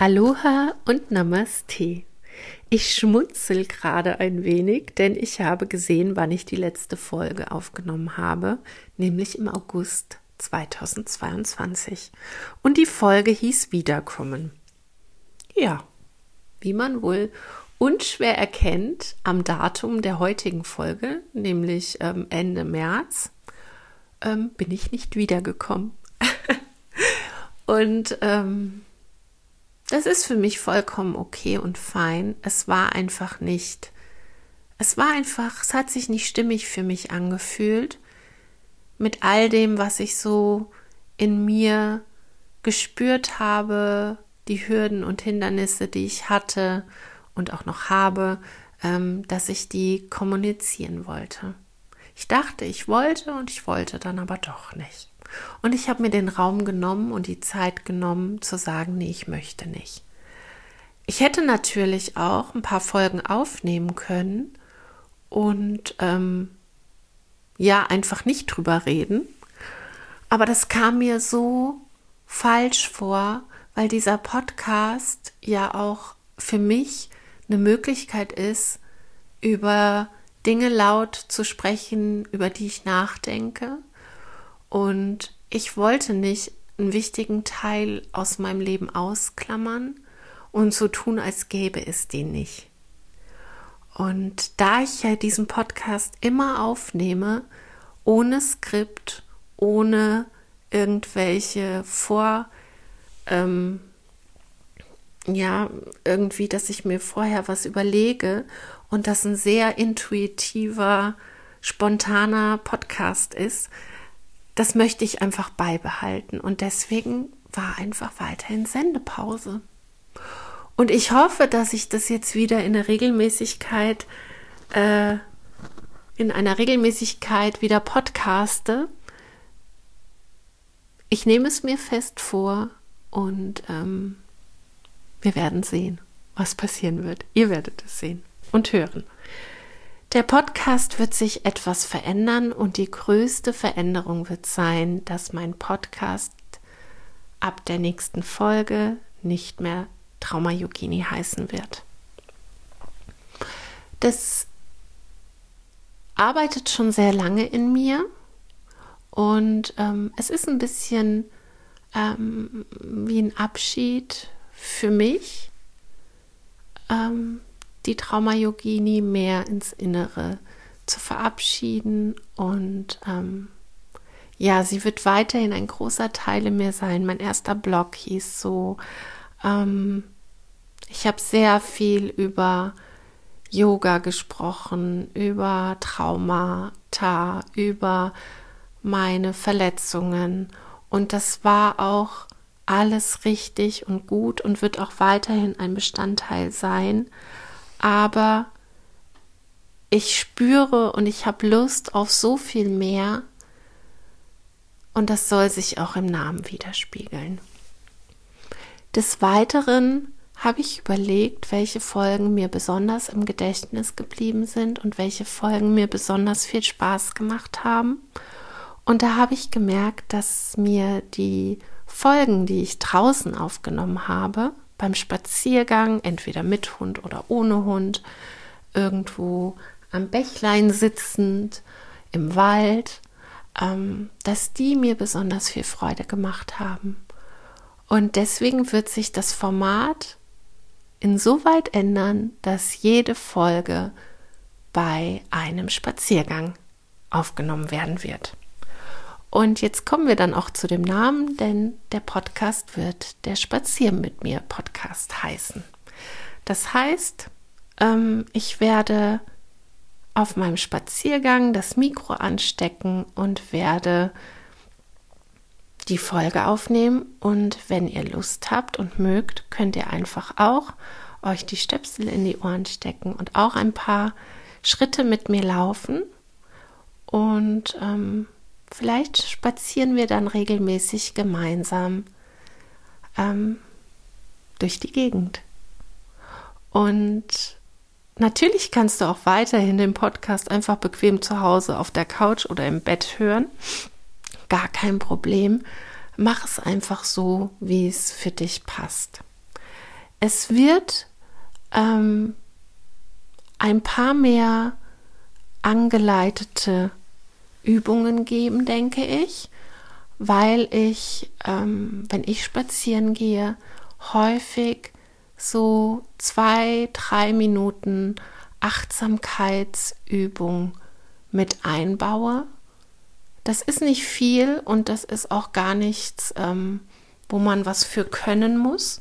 Aloha und Namaste. Ich schmunzel gerade ein wenig, denn ich habe gesehen, wann ich die letzte Folge aufgenommen habe, nämlich im August 2022. Und die Folge hieß Wiederkommen. Ja, wie man wohl unschwer erkennt am Datum der heutigen Folge, nämlich ähm, Ende März, ähm, bin ich nicht wiedergekommen. Und ähm, das ist für mich vollkommen okay und fein. Es war einfach nicht, es war einfach, es hat sich nicht stimmig für mich angefühlt. Mit all dem, was ich so in mir gespürt habe, die Hürden und Hindernisse, die ich hatte und auch noch habe, ähm, dass ich die kommunizieren wollte. Ich dachte, ich wollte und ich wollte dann aber doch nicht. Und ich habe mir den Raum genommen und die Zeit genommen zu sagen, nee, ich möchte nicht. Ich hätte natürlich auch ein paar Folgen aufnehmen können und ähm, ja, einfach nicht drüber reden. Aber das kam mir so falsch vor, weil dieser Podcast ja auch für mich eine Möglichkeit ist, über Dinge laut zu sprechen, über die ich nachdenke und ich wollte nicht einen wichtigen Teil aus meinem Leben ausklammern und so tun, als gäbe es den nicht. Und da ich ja diesen Podcast immer aufnehme, ohne Skript, ohne irgendwelche Vor, ähm, ja, irgendwie, dass ich mir vorher was überlege und das ein sehr intuitiver, spontaner Podcast ist, das möchte ich einfach beibehalten. Und deswegen war einfach weiterhin Sendepause. Und ich hoffe, dass ich das jetzt wieder in der Regelmäßigkeit, äh, in einer Regelmäßigkeit wieder podcaste. Ich nehme es mir fest vor und ähm, wir werden sehen, was passieren wird. Ihr werdet es sehen und hören. Der Podcast wird sich etwas verändern und die größte Veränderung wird sein, dass mein Podcast ab der nächsten Folge nicht mehr Trauma Yogini heißen wird. Das arbeitet schon sehr lange in mir und ähm, es ist ein bisschen ähm, wie ein Abschied für mich. Ähm, die Trauma-Yogini mehr ins Innere zu verabschieden und ähm, ja, sie wird weiterhin ein großer Teil in mir sein. Mein erster Blog hieß so, ähm, ich habe sehr viel über Yoga gesprochen, über Traumata, über meine Verletzungen und das war auch alles richtig und gut und wird auch weiterhin ein Bestandteil sein aber ich spüre und ich habe Lust auf so viel mehr und das soll sich auch im Namen widerspiegeln. Des Weiteren habe ich überlegt, welche Folgen mir besonders im Gedächtnis geblieben sind und welche Folgen mir besonders viel Spaß gemacht haben. Und da habe ich gemerkt, dass mir die Folgen, die ich draußen aufgenommen habe, beim Spaziergang, entweder mit Hund oder ohne Hund, irgendwo am Bächlein sitzend, im Wald, ähm, dass die mir besonders viel Freude gemacht haben. Und deswegen wird sich das Format insoweit ändern, dass jede Folge bei einem Spaziergang aufgenommen werden wird. Und jetzt kommen wir dann auch zu dem Namen, denn der Podcast wird der Spazier mit mir Podcast heißen. Das heißt, ähm, ich werde auf meinem Spaziergang das Mikro anstecken und werde die Folge aufnehmen. Und wenn ihr Lust habt und mögt, könnt ihr einfach auch euch die Stöpsel in die Ohren stecken und auch ein paar Schritte mit mir laufen. Und ähm, Vielleicht spazieren wir dann regelmäßig gemeinsam ähm, durch die Gegend. Und natürlich kannst du auch weiterhin den Podcast einfach bequem zu Hause auf der Couch oder im Bett hören. Gar kein Problem. Mach es einfach so, wie es für dich passt. es wird ähm, ein paar mehr angeleitete Übungen geben, denke ich, weil ich, ähm, wenn ich spazieren gehe, häufig so zwei, drei Minuten Achtsamkeitsübung mit einbaue. Das ist nicht viel und das ist auch gar nichts, ähm, wo man was für können muss.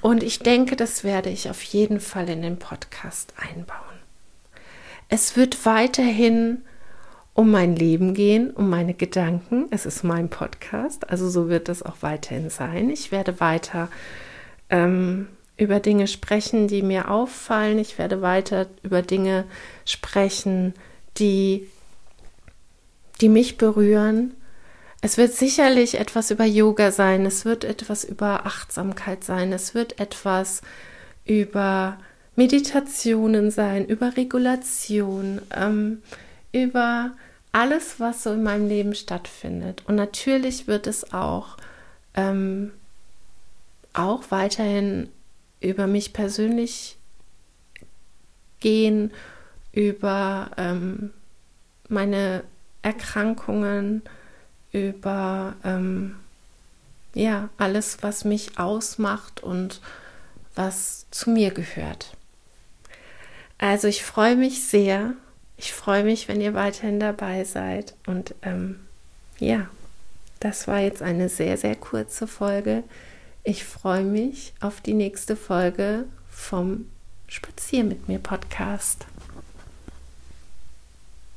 Und ich denke, das werde ich auf jeden Fall in den Podcast einbauen. Es wird weiterhin um mein Leben gehen, um meine Gedanken. Es ist mein Podcast, also so wird es auch weiterhin sein. Ich werde weiter ähm, über Dinge sprechen, die mir auffallen. Ich werde weiter über Dinge sprechen, die, die mich berühren. Es wird sicherlich etwas über Yoga sein, es wird etwas über Achtsamkeit sein, es wird etwas über Meditationen sein, über Regulation, ähm, über alles, was so in meinem Leben stattfindet. Und natürlich wird es auch, ähm, auch weiterhin über mich persönlich gehen, über ähm, meine Erkrankungen, über ähm, ja alles, was mich ausmacht und was zu mir gehört. Also ich freue mich sehr. Ich freue mich, wenn ihr weiterhin dabei seid. Und ähm, ja, das war jetzt eine sehr, sehr kurze Folge. Ich freue mich auf die nächste Folge vom Spazier mit mir Podcast.